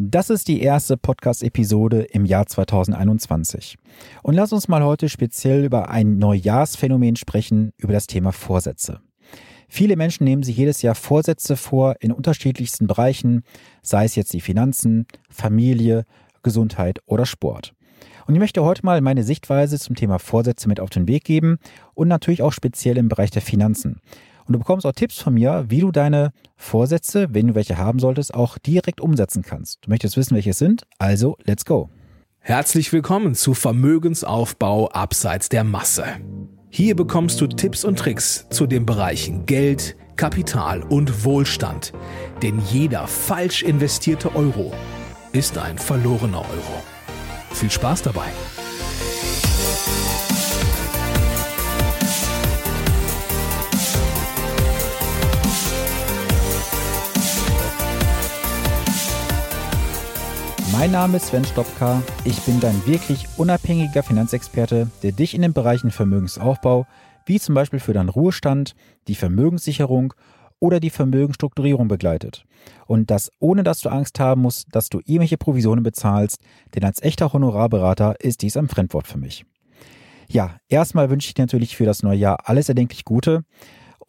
Das ist die erste Podcast-Episode im Jahr 2021. Und lass uns mal heute speziell über ein Neujahrsphänomen sprechen, über das Thema Vorsätze. Viele Menschen nehmen sich jedes Jahr Vorsätze vor in unterschiedlichsten Bereichen, sei es jetzt die Finanzen, Familie, Gesundheit oder Sport. Und ich möchte heute mal meine Sichtweise zum Thema Vorsätze mit auf den Weg geben und natürlich auch speziell im Bereich der Finanzen. Und du bekommst auch Tipps von mir, wie du deine Vorsätze, wenn du welche haben solltest, auch direkt umsetzen kannst. Du möchtest wissen, welche es sind? Also, let's go. Herzlich willkommen zu Vermögensaufbau abseits der Masse. Hier bekommst du Tipps und Tricks zu den Bereichen Geld, Kapital und Wohlstand. Denn jeder falsch investierte Euro ist ein verlorener Euro. Viel Spaß dabei! Mein Name ist Sven Stopka. Ich bin dein wirklich unabhängiger Finanzexperte, der dich in den Bereichen Vermögensaufbau, wie zum Beispiel für deinen Ruhestand, die Vermögenssicherung oder die Vermögensstrukturierung begleitet. Und das ohne dass du Angst haben musst, dass du irgendwelche Provisionen bezahlst, denn als echter Honorarberater ist dies ein Fremdwort für mich. Ja, erstmal wünsche ich dir natürlich für das neue Jahr alles erdenklich Gute.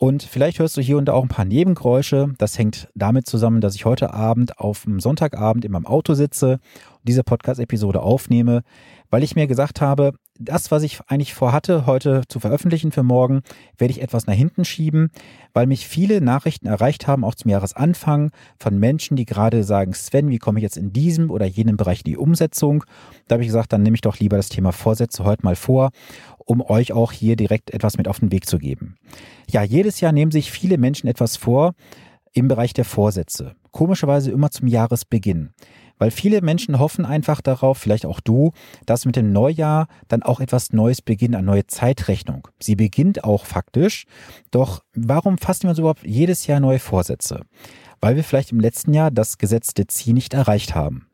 Und vielleicht hörst du hier und da auch ein paar Nebengeräusche. Das hängt damit zusammen, dass ich heute Abend auf dem Sonntagabend in meinem Auto sitze und diese Podcast-Episode aufnehme, weil ich mir gesagt habe, das, was ich eigentlich vorhatte, heute zu veröffentlichen für morgen, werde ich etwas nach hinten schieben, weil mich viele Nachrichten erreicht haben, auch zum Jahresanfang, von Menschen, die gerade sagen, Sven, wie komme ich jetzt in diesem oder jenem Bereich in die Umsetzung? Da habe ich gesagt, dann nehme ich doch lieber das Thema Vorsätze heute mal vor, um euch auch hier direkt etwas mit auf den Weg zu geben. Ja, jedes Jahr nehmen sich viele Menschen etwas vor im Bereich der Vorsätze. Komischerweise immer zum Jahresbeginn. Weil viele Menschen hoffen einfach darauf, vielleicht auch du, dass mit dem Neujahr dann auch etwas Neues beginnt, eine neue Zeitrechnung. Sie beginnt auch faktisch. Doch warum fassen wir uns überhaupt jedes Jahr neue Vorsätze? Weil wir vielleicht im letzten Jahr das gesetzte Ziel nicht erreicht haben.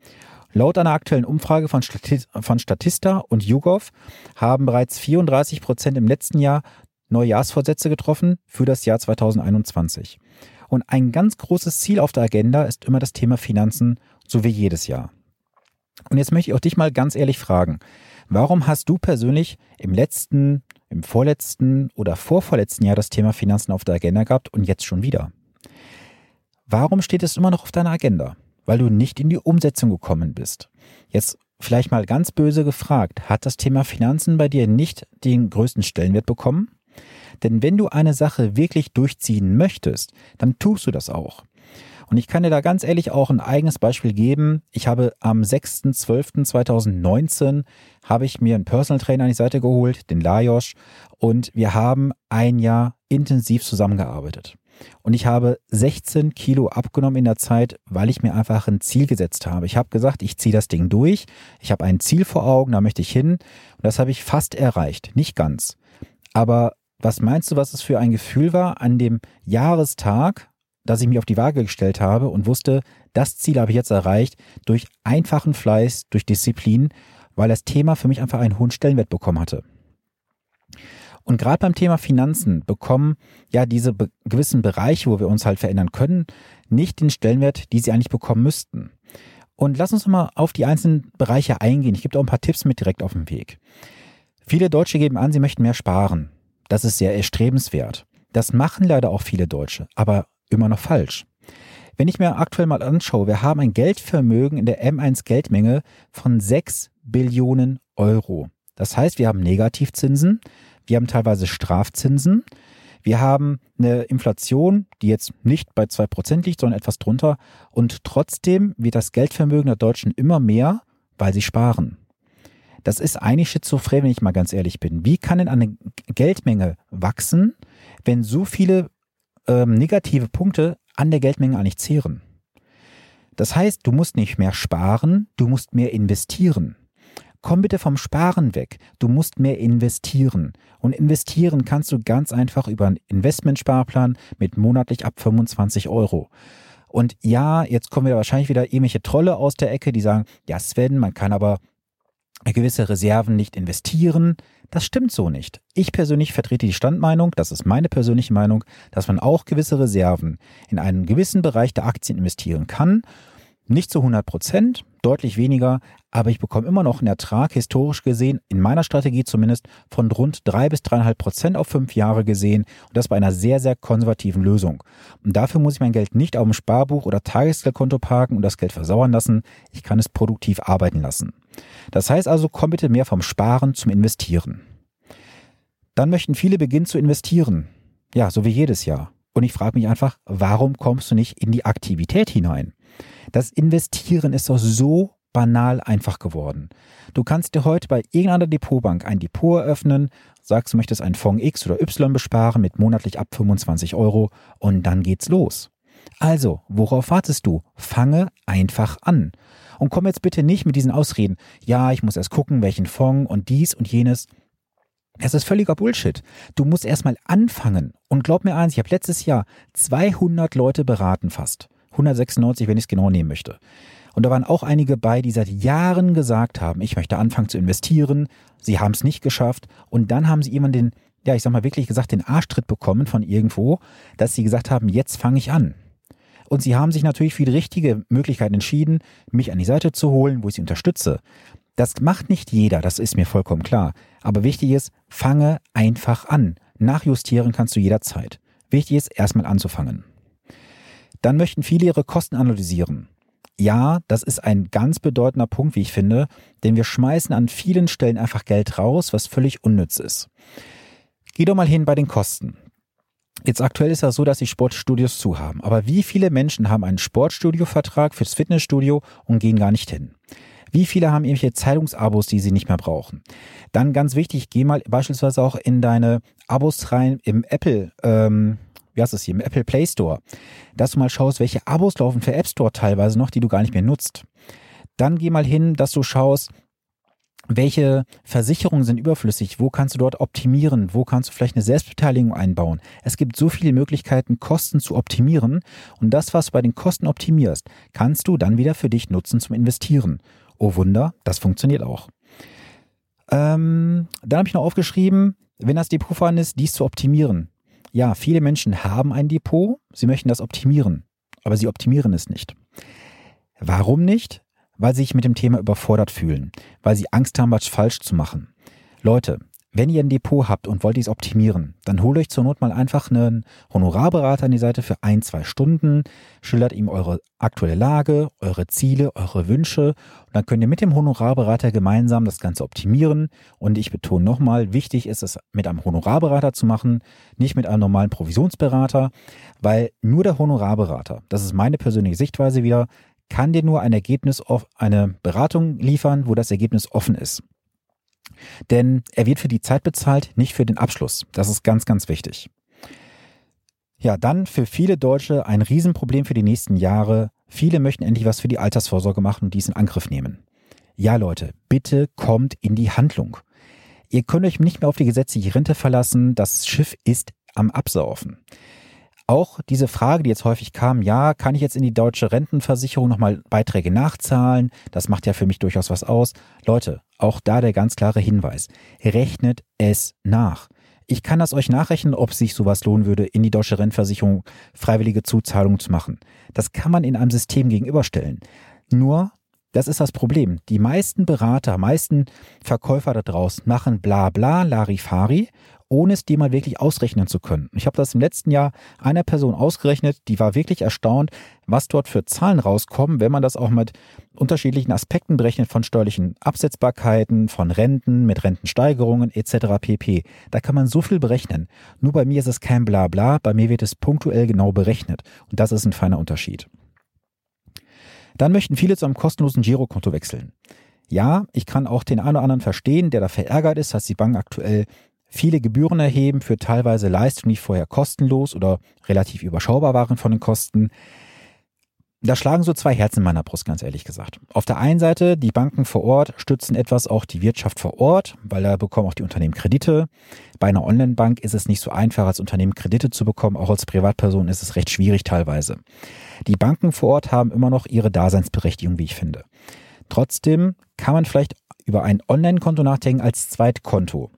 Laut einer aktuellen Umfrage von, Statista und YouGov haben bereits 34 Prozent im letzten Jahr Neujahrsvorsätze getroffen für das Jahr 2021. Und ein ganz großes Ziel auf der Agenda ist immer das Thema Finanzen, so wie jedes Jahr. Und jetzt möchte ich auch dich mal ganz ehrlich fragen, warum hast du persönlich im letzten, im vorletzten oder vorvorletzten Jahr das Thema Finanzen auf der Agenda gehabt und jetzt schon wieder? Warum steht es immer noch auf deiner Agenda? Weil du nicht in die Umsetzung gekommen bist. Jetzt vielleicht mal ganz böse gefragt, hat das Thema Finanzen bei dir nicht den größten Stellenwert bekommen? Denn wenn du eine Sache wirklich durchziehen möchtest, dann tust du das auch. Und ich kann dir da ganz ehrlich auch ein eigenes Beispiel geben. Ich habe am 6.12.2019 habe ich mir einen Personal Trainer an die Seite geholt, den Lajos, und wir haben ein Jahr intensiv zusammengearbeitet. Und ich habe 16 Kilo abgenommen in der Zeit, weil ich mir einfach ein Ziel gesetzt habe. Ich habe gesagt, ich ziehe das Ding durch. Ich habe ein Ziel vor Augen, da möchte ich hin. Und das habe ich fast erreicht. Nicht ganz. Aber was meinst du, was es für ein Gefühl war an dem Jahrestag, dass ich mich auf die Waage gestellt habe und wusste, das Ziel habe ich jetzt erreicht durch einfachen Fleiß, durch Disziplin, weil das Thema für mich einfach einen hohen Stellenwert bekommen hatte. Und gerade beim Thema Finanzen bekommen ja diese be gewissen Bereiche, wo wir uns halt verändern können, nicht den Stellenwert, die sie eigentlich bekommen müssten. Und lass uns mal auf die einzelnen Bereiche eingehen. Ich gebe auch ein paar Tipps mit direkt auf den Weg. Viele Deutsche geben an, sie möchten mehr sparen. Das ist sehr erstrebenswert. Das machen leider auch viele Deutsche, aber immer noch falsch. Wenn ich mir aktuell mal anschaue, wir haben ein Geldvermögen in der M1 Geldmenge von 6 Billionen Euro. Das heißt, wir haben Negativzinsen, wir haben teilweise Strafzinsen, wir haben eine Inflation, die jetzt nicht bei 2% liegt, sondern etwas drunter. Und trotzdem wird das Geldvermögen der Deutschen immer mehr, weil sie sparen. Das ist eigentlich schizophren, wenn ich mal ganz ehrlich bin. Wie kann denn eine Geldmenge wachsen, wenn so viele ähm, negative Punkte an der Geldmenge eigentlich zehren? Das heißt, du musst nicht mehr sparen, du musst mehr investieren. Komm bitte vom Sparen weg. Du musst mehr investieren. Und investieren kannst du ganz einfach über einen Investmentsparplan mit monatlich ab 25 Euro. Und ja, jetzt kommen wir wahrscheinlich wieder irgendwelche Trolle aus der Ecke, die sagen, ja Sven, man kann aber gewisse Reserven nicht investieren. Das stimmt so nicht. Ich persönlich vertrete die Standmeinung, das ist meine persönliche Meinung, dass man auch gewisse Reserven in einen gewissen Bereich der Aktien investieren kann. Nicht zu 100 Prozent, deutlich weniger, aber ich bekomme immer noch einen Ertrag, historisch gesehen, in meiner Strategie zumindest, von rund drei bis dreieinhalb Prozent auf fünf Jahre gesehen und das bei einer sehr, sehr konservativen Lösung. Und dafür muss ich mein Geld nicht auf dem Sparbuch oder Tagesgeldkonto parken und das Geld versauern lassen. Ich kann es produktiv arbeiten lassen. Das heißt also, komm bitte mehr vom Sparen zum Investieren. Dann möchten viele beginnen zu investieren. Ja, so wie jedes Jahr. Und ich frage mich einfach, warum kommst du nicht in die Aktivität hinein? Das Investieren ist doch so banal einfach geworden. Du kannst dir heute bei irgendeiner Depotbank ein Depot eröffnen, sagst, du möchtest einen Fonds X oder Y besparen mit monatlich ab 25 Euro und dann geht's los. Also, worauf wartest du? Fange einfach an. Und komm jetzt bitte nicht mit diesen Ausreden, ja, ich muss erst gucken, welchen Fonds und dies und jenes. Es ist völliger Bullshit. Du musst erstmal anfangen. Und glaub mir eins, ich habe letztes Jahr 200 Leute beraten fast. 196, wenn ich es genau nehmen möchte. Und da waren auch einige bei, die seit Jahren gesagt haben, ich möchte anfangen zu investieren. Sie haben es nicht geschafft. Und dann haben sie irgendwann den, ja, ich sag mal wirklich gesagt, den Arschtritt bekommen von irgendwo, dass sie gesagt haben, jetzt fange ich an. Und sie haben sich natürlich für die richtige Möglichkeit entschieden, mich an die Seite zu holen, wo ich sie unterstütze. Das macht nicht jeder, das ist mir vollkommen klar. Aber wichtig ist, fange einfach an. Nachjustieren kannst du jederzeit. Wichtig ist, erstmal anzufangen. Dann möchten viele ihre Kosten analysieren. Ja, das ist ein ganz bedeutender Punkt, wie ich finde, denn wir schmeißen an vielen Stellen einfach Geld raus, was völlig unnütz ist. Geh doch mal hin bei den Kosten. Jetzt aktuell ist das so, dass die Sportstudios zu haben. Aber wie viele Menschen haben einen Sportstudio-Vertrag fürs Fitnessstudio und gehen gar nicht hin? Wie viele haben irgendwelche Zeitungsabos, die sie nicht mehr brauchen? Dann ganz wichtig, geh mal beispielsweise auch in deine Abos rein im Apple, ähm, wie heißt das hier, im Apple Play Store, dass du mal schaust, welche Abos laufen für App Store teilweise noch, die du gar nicht mehr nutzt. Dann geh mal hin, dass du schaust, welche Versicherungen sind überflüssig? Wo kannst du dort optimieren? Wo kannst du vielleicht eine Selbstbeteiligung einbauen? Es gibt so viele Möglichkeiten, Kosten zu optimieren. Und das, was du bei den Kosten optimierst, kannst du dann wieder für dich nutzen zum Investieren. Oh Wunder, das funktioniert auch. Ähm, dann habe ich noch aufgeschrieben, wenn das Depot vorhanden ist, dies zu optimieren. Ja, viele Menschen haben ein Depot, sie möchten das optimieren, aber sie optimieren es nicht. Warum nicht? Weil sie sich mit dem Thema überfordert fühlen, weil sie Angst haben, was falsch zu machen. Leute, wenn ihr ein Depot habt und wollt dies optimieren, dann holt euch zur Not mal einfach einen Honorarberater an die Seite für ein, zwei Stunden, schildert ihm eure aktuelle Lage, eure Ziele, eure Wünsche und dann könnt ihr mit dem Honorarberater gemeinsam das Ganze optimieren. Und ich betone nochmal, wichtig ist es mit einem Honorarberater zu machen, nicht mit einem normalen Provisionsberater, weil nur der Honorarberater, das ist meine persönliche Sichtweise wieder, kann dir nur ein Ergebnis auf eine Beratung liefern, wo das Ergebnis offen ist. Denn er wird für die Zeit bezahlt, nicht für den Abschluss. Das ist ganz, ganz wichtig. Ja, dann für viele Deutsche ein Riesenproblem für die nächsten Jahre. Viele möchten endlich was für die Altersvorsorge machen und dies in Angriff nehmen. Ja, Leute, bitte kommt in die Handlung. Ihr könnt euch nicht mehr auf die gesetzliche Rente verlassen. Das Schiff ist am Absaufen. Auch diese Frage, die jetzt häufig kam, ja, kann ich jetzt in die deutsche Rentenversicherung nochmal Beiträge nachzahlen? Das macht ja für mich durchaus was aus. Leute, auch da der ganz klare Hinweis. Rechnet es nach. Ich kann das euch nachrechnen, ob sich sowas lohnen würde, in die deutsche Rentenversicherung freiwillige Zuzahlungen zu machen. Das kann man in einem System gegenüberstellen. Nur, das ist das Problem. Die meisten Berater, meisten Verkäufer da draußen machen bla bla Larifari ohne es dir mal wirklich ausrechnen zu können. Ich habe das im letzten Jahr einer Person ausgerechnet, die war wirklich erstaunt, was dort für Zahlen rauskommen, wenn man das auch mit unterschiedlichen Aspekten berechnet, von steuerlichen Absetzbarkeiten, von Renten, mit Rentensteigerungen etc. pp. Da kann man so viel berechnen. Nur bei mir ist es kein Blabla, bei mir wird es punktuell genau berechnet. Und das ist ein feiner Unterschied. Dann möchten viele zu einem kostenlosen Girokonto wechseln. Ja, ich kann auch den einen oder anderen verstehen, der da verärgert ist, dass die Bank aktuell viele Gebühren erheben für teilweise Leistungen, die vorher kostenlos oder relativ überschaubar waren von den Kosten. Da schlagen so zwei Herzen in meiner Brust, ganz ehrlich gesagt. Auf der einen Seite, die Banken vor Ort stützen etwas auch die Wirtschaft vor Ort, weil da bekommen auch die Unternehmen Kredite. Bei einer Online-Bank ist es nicht so einfach, als Unternehmen Kredite zu bekommen. Auch als Privatperson ist es recht schwierig teilweise. Die Banken vor Ort haben immer noch ihre Daseinsberechtigung, wie ich finde. Trotzdem kann man vielleicht über ein Online-Konto nachdenken als Zweitkonto.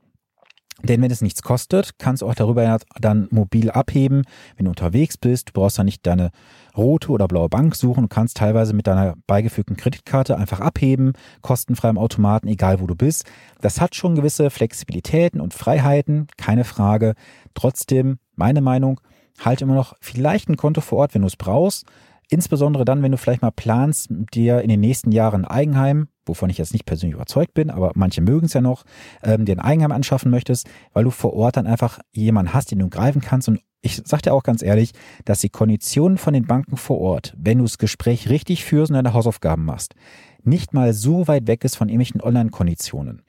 Denn wenn es nichts kostet, kannst du auch darüber dann mobil abheben, wenn du unterwegs bist. Du brauchst dann nicht deine rote oder blaue Bank suchen. Du kannst teilweise mit deiner beigefügten Kreditkarte einfach abheben, kostenfrei im Automaten, egal wo du bist. Das hat schon gewisse Flexibilitäten und Freiheiten, keine Frage. Trotzdem, meine Meinung, halt immer noch vielleicht ein Konto vor Ort, wenn du es brauchst. Insbesondere dann, wenn du vielleicht mal planst, dir in den nächsten Jahren Eigenheim, wovon ich jetzt nicht persönlich überzeugt bin, aber manche mögen es ja noch, ähm, dir ein Eigenheim anschaffen möchtest, weil du vor Ort dann einfach jemanden hast, den du greifen kannst. Und ich sage dir auch ganz ehrlich, dass die Konditionen von den Banken vor Ort, wenn du das Gespräch richtig führst und deine Hausaufgaben machst, nicht mal so weit weg ist von irgendwelchen Online-Konditionen.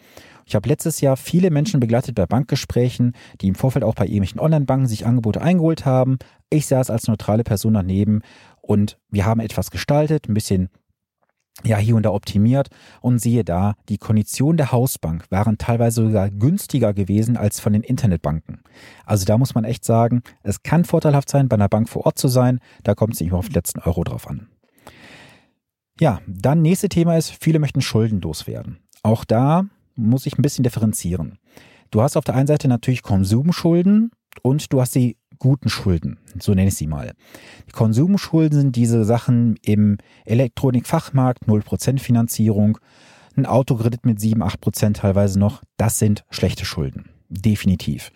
Ich habe letztes Jahr viele Menschen begleitet bei Bankgesprächen, die im Vorfeld auch bei irgendwelchen Online-Banken sich Angebote eingeholt haben. Ich saß als neutrale Person daneben und wir haben etwas gestaltet, ein bisschen ja hier und da optimiert und siehe da, die Konditionen der Hausbank waren teilweise sogar günstiger gewesen als von den Internetbanken. Also da muss man echt sagen, es kann vorteilhaft sein, bei einer Bank vor Ort zu sein, da kommt es nicht mehr auf den letzten Euro drauf an. Ja, dann nächste Thema ist, viele möchten schuldenlos werden. Auch da muss ich ein bisschen differenzieren. Du hast auf der einen Seite natürlich Konsumschulden und du hast die guten Schulden, so nenne ich sie mal. Die Konsumschulden sind diese Sachen im Elektronikfachmarkt, 0% Finanzierung, ein Autokredit mit 7, 8% teilweise noch. Das sind schlechte Schulden. Definitiv.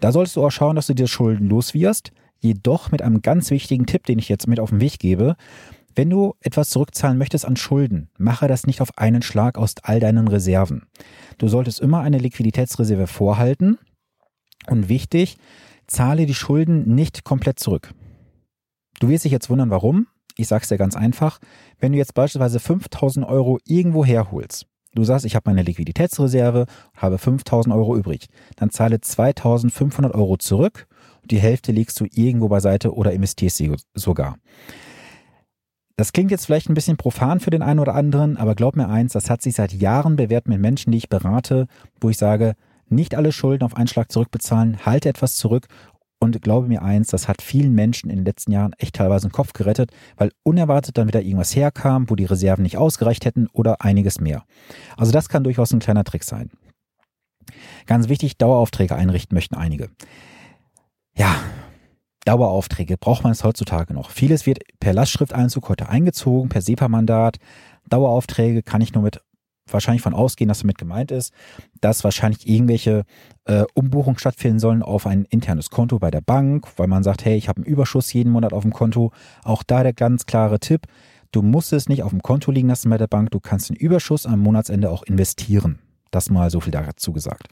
Da solltest du auch schauen, dass du dir Schulden los wirst. Jedoch mit einem ganz wichtigen Tipp, den ich jetzt mit auf den Weg gebe. Wenn du etwas zurückzahlen möchtest an Schulden, mache das nicht auf einen Schlag aus all deinen Reserven. Du solltest immer eine Liquiditätsreserve vorhalten und wichtig, zahle die Schulden nicht komplett zurück. Du wirst dich jetzt wundern, warum. Ich sage es dir ganz einfach. Wenn du jetzt beispielsweise 5000 Euro irgendwo herholst, du sagst, ich habe meine Liquiditätsreserve, habe 5000 Euro übrig, dann zahle 2500 Euro zurück. Die Hälfte legst du irgendwo beiseite oder investierst sie sogar. Das klingt jetzt vielleicht ein bisschen profan für den einen oder anderen, aber glaub mir eins, das hat sich seit Jahren bewährt mit Menschen, die ich berate, wo ich sage, nicht alle Schulden auf einen Schlag zurückbezahlen, halte etwas zurück und glaube mir eins, das hat vielen Menschen in den letzten Jahren echt teilweise den Kopf gerettet, weil unerwartet dann wieder irgendwas herkam, wo die Reserven nicht ausgereicht hätten oder einiges mehr. Also das kann durchaus ein kleiner Trick sein. Ganz wichtig, Daueraufträge einrichten möchten einige. Ja, Daueraufträge braucht man es heutzutage noch. Vieles wird per Lastschrifteinzug heute eingezogen, per SEPA-Mandat. Daueraufträge kann ich nur mit wahrscheinlich von ausgehen, dass damit gemeint ist, dass wahrscheinlich irgendwelche äh, Umbuchungen stattfinden sollen auf ein internes Konto bei der Bank, weil man sagt, hey, ich habe einen Überschuss jeden Monat auf dem Konto. Auch da der ganz klare Tipp, du musst es nicht auf dem Konto liegen lassen bei der Bank, du kannst den Überschuss am Monatsende auch investieren. Das mal so viel dazu gesagt.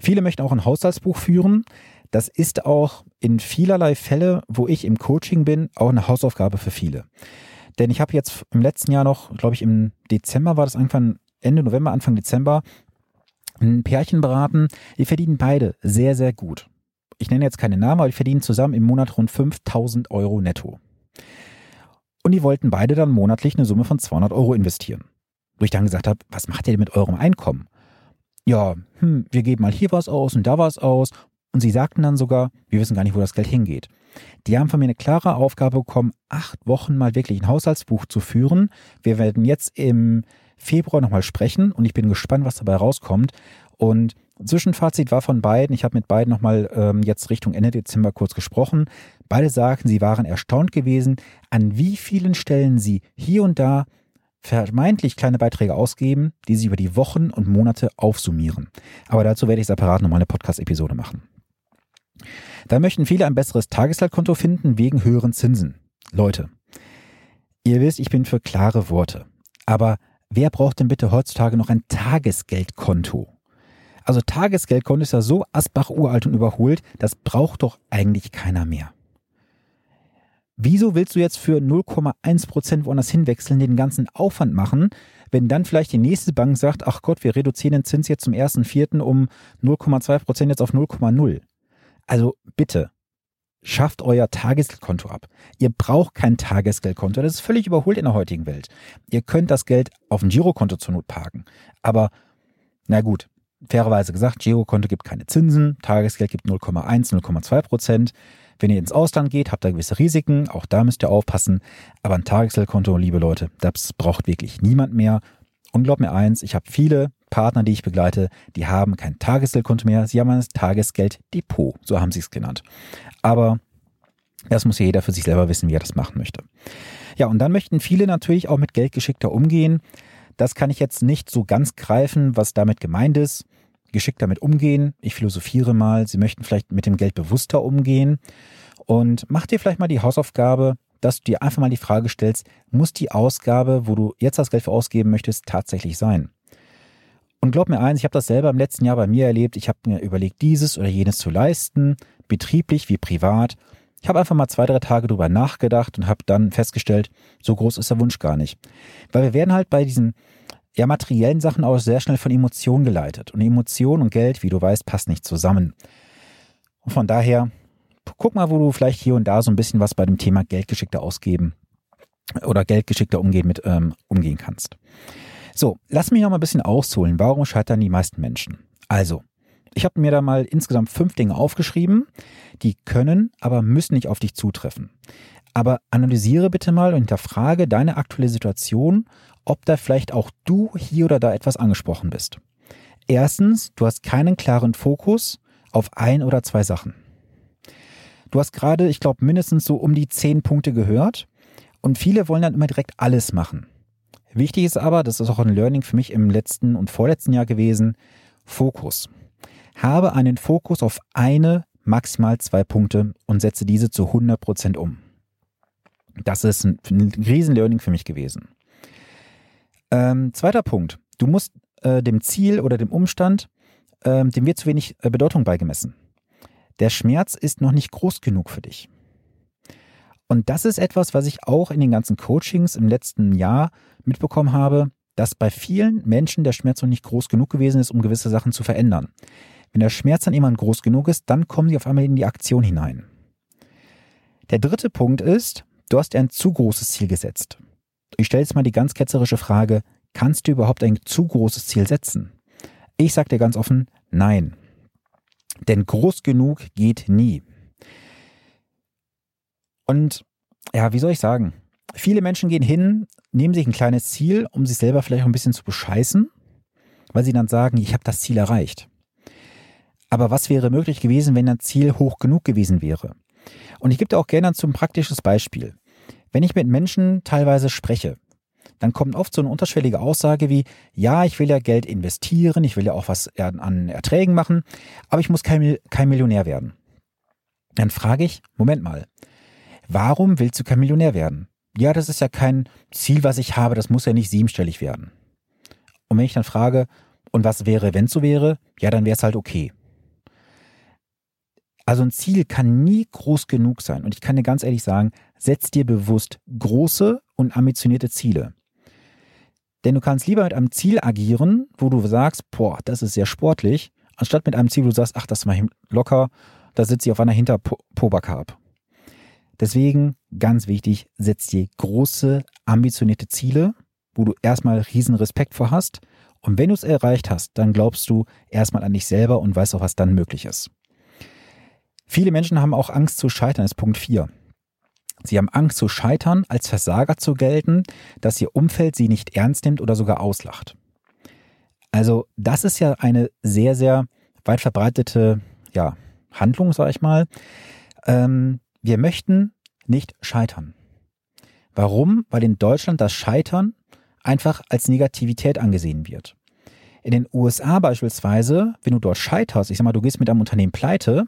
Viele möchten auch ein Haushaltsbuch führen. Das ist auch in vielerlei Fälle, wo ich im Coaching bin, auch eine Hausaufgabe für viele. Denn ich habe jetzt im letzten Jahr noch, glaube ich, im Dezember war das irgendwann Ende November, Anfang Dezember, ein Pärchen beraten. Die verdienen beide sehr, sehr gut. Ich nenne jetzt keine Namen, aber die verdienen zusammen im Monat rund 5000 Euro netto. Und die wollten beide dann monatlich eine Summe von 200 Euro investieren. Wo ich dann gesagt habe, was macht ihr denn mit eurem Einkommen? Ja, hm, wir geben mal hier was aus und da was aus und sie sagten dann sogar, wir wissen gar nicht, wo das Geld hingeht. Die haben von mir eine klare Aufgabe bekommen, acht Wochen mal wirklich ein Haushaltsbuch zu führen. Wir werden jetzt im Februar nochmal sprechen und ich bin gespannt, was dabei rauskommt. Und Zwischenfazit war von beiden, ich habe mit beiden nochmal ähm, jetzt Richtung Ende Dezember kurz gesprochen. Beide sagten, sie waren erstaunt gewesen, an wie vielen Stellen sie hier und da vermeintlich kleine Beiträge ausgeben, die sie über die Wochen und Monate aufsummieren. Aber dazu werde ich separat nochmal eine Podcast-Episode machen. Da möchten viele ein besseres Tagesgeldkonto finden wegen höheren Zinsen. Leute, ihr wisst, ich bin für klare Worte. Aber wer braucht denn bitte heutzutage noch ein Tagesgeldkonto? Also Tagesgeldkonto ist ja so Asbach uralt und überholt, das braucht doch eigentlich keiner mehr. Wieso willst du jetzt für 0,1 Prozent woanders hinwechseln, den ganzen Aufwand machen, wenn dann vielleicht die nächste Bank sagt, ach Gott, wir reduzieren den Zins jetzt zum ersten Vierten um 0,2 Prozent jetzt auf 0,0. Also bitte, schafft euer Tagesgeldkonto ab. Ihr braucht kein Tagesgeldkonto. Das ist völlig überholt in der heutigen Welt. Ihr könnt das Geld auf ein Girokonto zur Not parken. Aber, na gut, fairerweise gesagt, Girokonto gibt keine Zinsen, Tagesgeld gibt 0,1, 0,2 Prozent. Wenn ihr ins Ausland geht, habt ihr gewisse Risiken, auch da müsst ihr aufpassen. Aber ein Tagesgeldkonto, liebe Leute, das braucht wirklich niemand mehr. Und glaubt mir eins, ich habe viele Partner, die ich begleite, die haben kein Tagesgeldkonto mehr, sie haben ein Tagesgelddepot, so haben sie es genannt. Aber das muss ja jeder für sich selber wissen, wie er das machen möchte. Ja, und dann möchten viele natürlich auch mit Geld geschickter umgehen. Das kann ich jetzt nicht so ganz greifen, was damit gemeint ist. Geschickt damit umgehen. Ich philosophiere mal, Sie möchten vielleicht mit dem Geld bewusster umgehen. Und mach dir vielleicht mal die Hausaufgabe, dass du dir einfach mal die Frage stellst, muss die Ausgabe, wo du jetzt das Geld für ausgeben möchtest, tatsächlich sein? Und glaub mir eins, ich habe das selber im letzten Jahr bei mir erlebt. Ich habe mir überlegt, dieses oder jenes zu leisten, betrieblich wie privat. Ich habe einfach mal zwei, drei Tage drüber nachgedacht und habe dann festgestellt, so groß ist der Wunsch gar nicht. Weil wir werden halt bei diesen ja, materiellen Sachen auch sehr schnell von Emotionen geleitet. Und Emotionen und Geld, wie du weißt, passt nicht zusammen. Und von daher, guck mal, wo du vielleicht hier und da so ein bisschen was bei dem Thema Geldgeschickter ausgeben oder Geldgeschickter umgehen mit ähm, umgehen kannst. So, lass mich noch mal ein bisschen ausholen. Warum scheitern die meisten Menschen? Also, ich habe mir da mal insgesamt fünf Dinge aufgeschrieben, die können, aber müssen nicht auf dich zutreffen. Aber analysiere bitte mal und hinterfrage deine aktuelle Situation, ob da vielleicht auch du hier oder da etwas angesprochen bist. Erstens, du hast keinen klaren Fokus auf ein oder zwei Sachen. Du hast gerade, ich glaube, mindestens so um die zehn Punkte gehört und viele wollen dann immer direkt alles machen. Wichtig ist aber, das ist auch ein Learning für mich im letzten und vorletzten Jahr gewesen, Fokus. Habe einen Fokus auf eine, maximal zwei Punkte und setze diese zu 100 Prozent um. Das ist ein, ein Riesen-Learning für mich gewesen. Ähm, zweiter Punkt. Du musst äh, dem Ziel oder dem Umstand, äh, dem wird zu wenig äh, Bedeutung beigemessen. Der Schmerz ist noch nicht groß genug für dich. Und das ist etwas, was ich auch in den ganzen Coachings im letzten Jahr mitbekommen habe, dass bei vielen Menschen der Schmerz noch nicht groß genug gewesen ist, um gewisse Sachen zu verändern. Wenn der Schmerz dann irgendwann groß genug ist, dann kommen sie auf einmal in die Aktion hinein. Der dritte Punkt ist, du hast dir ein zu großes Ziel gesetzt. Ich stelle jetzt mal die ganz ketzerische Frage, kannst du überhaupt ein zu großes Ziel setzen? Ich sage dir ganz offen, nein. Denn groß genug geht nie. Und ja, wie soll ich sagen? Viele Menschen gehen hin, nehmen sich ein kleines Ziel, um sich selber vielleicht auch ein bisschen zu bescheißen, weil sie dann sagen, ich habe das Ziel erreicht. Aber was wäre möglich gewesen, wenn ein Ziel hoch genug gewesen wäre? Und ich gebe dir auch gerne ein praktisches Beispiel. Wenn ich mit Menschen teilweise spreche, dann kommt oft so eine unterschwellige Aussage wie, ja, ich will ja Geld investieren, ich will ja auch was an Erträgen machen, aber ich muss kein, kein Millionär werden. Dann frage ich, Moment mal, warum willst du kein Millionär werden? Ja, das ist ja kein Ziel, was ich habe, das muss ja nicht siebenstellig werden. Und wenn ich dann frage, und was wäre, wenn es so wäre? Ja, dann wäre es halt okay. Also ein Ziel kann nie groß genug sein. Und ich kann dir ganz ehrlich sagen, setz dir bewusst große und ambitionierte Ziele. Denn du kannst lieber mit einem Ziel agieren, wo du sagst, boah, das ist sehr sportlich, anstatt mit einem Ziel, wo du sagst, ach, das ist mal locker, da sitze ich auf einer Hinterpobacke ab. Deswegen, ganz wichtig, setz dir große, ambitionierte Ziele, wo du erstmal riesen Respekt vor hast. Und wenn du es erreicht hast, dann glaubst du erstmal an dich selber und weißt auch, was dann möglich ist. Viele Menschen haben auch Angst zu scheitern, ist Punkt 4. Sie haben Angst zu scheitern, als Versager zu gelten, dass ihr Umfeld sie nicht ernst nimmt oder sogar auslacht. Also das ist ja eine sehr, sehr weit verbreitete ja, Handlung, sage ich mal. Ähm, wir möchten nicht scheitern. Warum? Weil in Deutschland das Scheitern einfach als Negativität angesehen wird. In den USA beispielsweise, wenn du dort scheiterst, ich sag mal, du gehst mit einem Unternehmen pleite,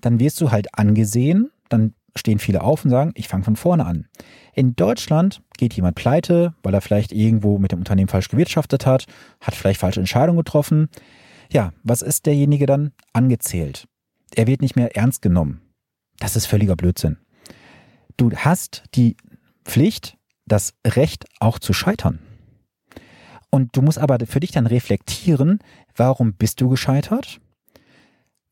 dann wirst du halt angesehen, dann stehen viele auf und sagen, ich fange von vorne an. In Deutschland geht jemand pleite, weil er vielleicht irgendwo mit dem Unternehmen falsch gewirtschaftet hat, hat vielleicht falsche Entscheidungen getroffen. Ja, was ist derjenige dann angezählt? Er wird nicht mehr ernst genommen. Das ist völliger Blödsinn. Du hast die Pflicht, das Recht auch zu scheitern. Und du musst aber für dich dann reflektieren, warum bist du gescheitert?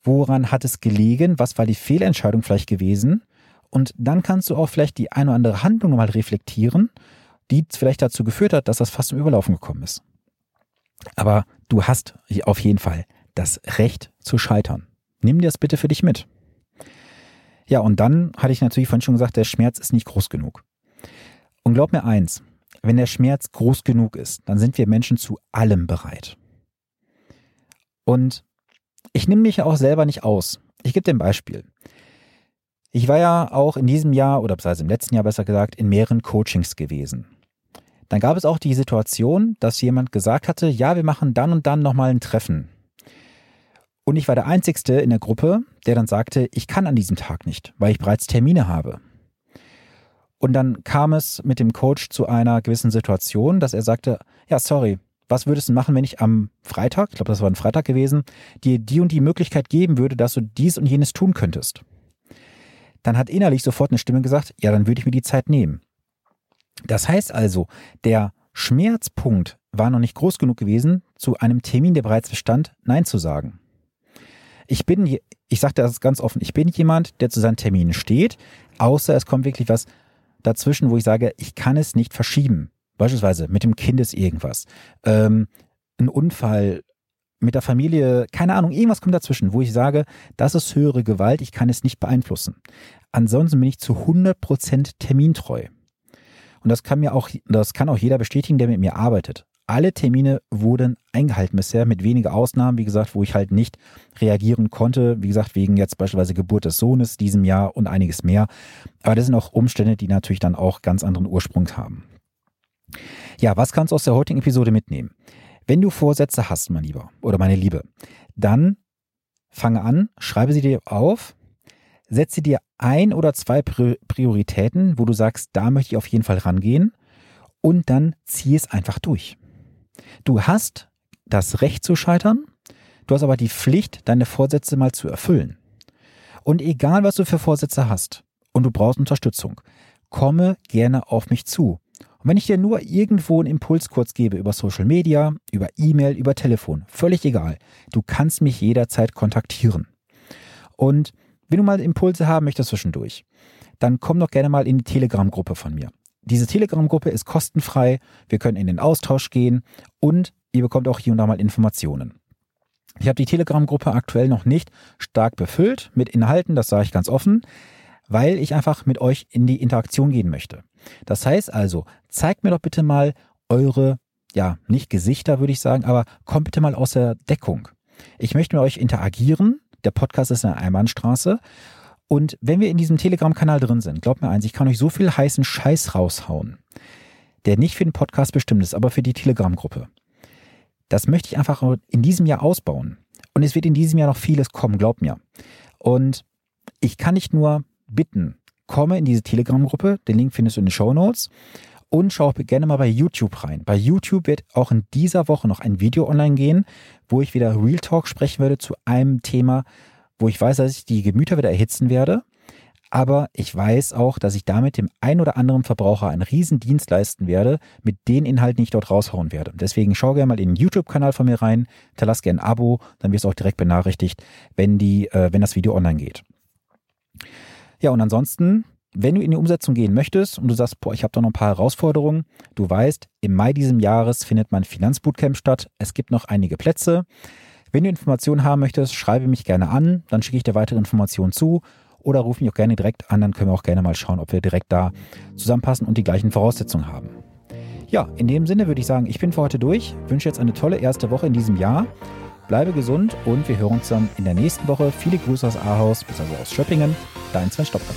woran hat es gelegen, was war die Fehlentscheidung vielleicht gewesen und dann kannst du auch vielleicht die eine oder andere Handlung mal reflektieren, die vielleicht dazu geführt hat, dass das fast zum Überlaufen gekommen ist. Aber du hast auf jeden Fall das Recht zu scheitern. Nimm dir das bitte für dich mit. Ja, und dann hatte ich natürlich vorhin schon gesagt, der Schmerz ist nicht groß genug. Und glaub mir eins, wenn der Schmerz groß genug ist, dann sind wir Menschen zu allem bereit. Und ich nehme mich auch selber nicht aus. Ich gebe dir ein Beispiel. Ich war ja auch in diesem Jahr oder beziehungsweise im letzten Jahr besser gesagt in mehreren Coachings gewesen. Dann gab es auch die Situation, dass jemand gesagt hatte, ja, wir machen dann und dann nochmal ein Treffen. Und ich war der Einzigste in der Gruppe, der dann sagte, ich kann an diesem Tag nicht, weil ich bereits Termine habe. Und dann kam es mit dem Coach zu einer gewissen Situation, dass er sagte, ja, sorry, was würdest du machen, wenn ich am Freitag, ich glaube, das war ein Freitag gewesen, dir die und die Möglichkeit geben würde, dass du dies und jenes tun könntest? Dann hat innerlich sofort eine Stimme gesagt, ja, dann würde ich mir die Zeit nehmen. Das heißt also, der Schmerzpunkt war noch nicht groß genug gewesen, zu einem Termin, der bereits bestand, Nein zu sagen. Ich bin, ich sagte das ganz offen, ich bin jemand, der zu seinen Terminen steht, außer es kommt wirklich was dazwischen, wo ich sage, ich kann es nicht verschieben. Beispielsweise mit dem Kind ist irgendwas. Ähm, ein Unfall, mit der Familie, keine Ahnung, irgendwas kommt dazwischen, wo ich sage, das ist höhere Gewalt, ich kann es nicht beeinflussen. Ansonsten bin ich zu 100% termintreu. Und das kann mir auch, das kann auch jeder bestätigen, der mit mir arbeitet. Alle Termine wurden eingehalten bisher, mit wenigen Ausnahmen, wie gesagt, wo ich halt nicht reagieren konnte. Wie gesagt, wegen jetzt beispielsweise Geburt des Sohnes diesem Jahr und einiges mehr. Aber das sind auch Umstände, die natürlich dann auch ganz anderen Ursprung haben. Ja, was kannst du aus der heutigen Episode mitnehmen? Wenn du Vorsätze hast, mein Lieber oder meine Liebe, dann fange an, schreibe sie dir auf, setze dir ein oder zwei Prioritäten, wo du sagst, da möchte ich auf jeden Fall rangehen und dann zieh es einfach durch. Du hast das Recht zu scheitern, du hast aber die Pflicht, deine Vorsätze mal zu erfüllen. Und egal, was du für Vorsätze hast und du brauchst Unterstützung, komme gerne auf mich zu. Und wenn ich dir nur irgendwo einen Impuls kurz gebe über Social Media, über E-Mail, über Telefon, völlig egal, du kannst mich jederzeit kontaktieren. Und wenn du mal Impulse haben möchtest zwischendurch, dann komm doch gerne mal in die Telegram-Gruppe von mir. Diese Telegram-Gruppe ist kostenfrei, wir können in den Austausch gehen und ihr bekommt auch hier und da mal Informationen. Ich habe die Telegram-Gruppe aktuell noch nicht stark befüllt mit Inhalten, das sage ich ganz offen weil ich einfach mit euch in die Interaktion gehen möchte. Das heißt also, zeigt mir doch bitte mal eure, ja, nicht Gesichter würde ich sagen, aber kommt bitte mal aus der Deckung. Ich möchte mit euch interagieren. Der Podcast ist eine Einbahnstraße. Und wenn wir in diesem Telegram-Kanal drin sind, glaubt mir eins, ich kann euch so viel heißen Scheiß raushauen, der nicht für den Podcast bestimmt ist, aber für die Telegram-Gruppe. Das möchte ich einfach in diesem Jahr ausbauen. Und es wird in diesem Jahr noch vieles kommen, glaubt mir. Und ich kann nicht nur bitten, komme in diese Telegram-Gruppe. Den Link findest du in den Show Notes. Und schau gerne mal bei YouTube rein. Bei YouTube wird auch in dieser Woche noch ein Video online gehen, wo ich wieder Real Talk sprechen werde zu einem Thema, wo ich weiß, dass ich die Gemüter wieder erhitzen werde. Aber ich weiß auch, dass ich damit dem ein oder anderen Verbraucher einen riesen Dienst leisten werde, mit den Inhalten, die ich dort raushauen werde. Deswegen schau gerne mal in den YouTube-Kanal von mir rein, hinterlass gerne ein Abo, dann wirst du auch direkt benachrichtigt, wenn, die, äh, wenn das Video online geht. Ja, und ansonsten, wenn du in die Umsetzung gehen möchtest und du sagst, boah, ich habe da noch ein paar Herausforderungen, du weißt, im Mai diesem Jahres findet mein Finanzbootcamp statt. Es gibt noch einige Plätze. Wenn du Informationen haben möchtest, schreibe mich gerne an, dann schicke ich dir weitere Informationen zu oder ruf mich auch gerne direkt an, dann können wir auch gerne mal schauen, ob wir direkt da zusammenpassen und die gleichen Voraussetzungen haben. Ja, in dem Sinne würde ich sagen, ich bin für heute durch, wünsche jetzt eine tolle erste Woche in diesem Jahr Bleibe gesund und wir hören uns dann in der nächsten Woche. Viele Grüße aus Ahaus, bzw. aus Schöppingen. Dein Sven Stopka.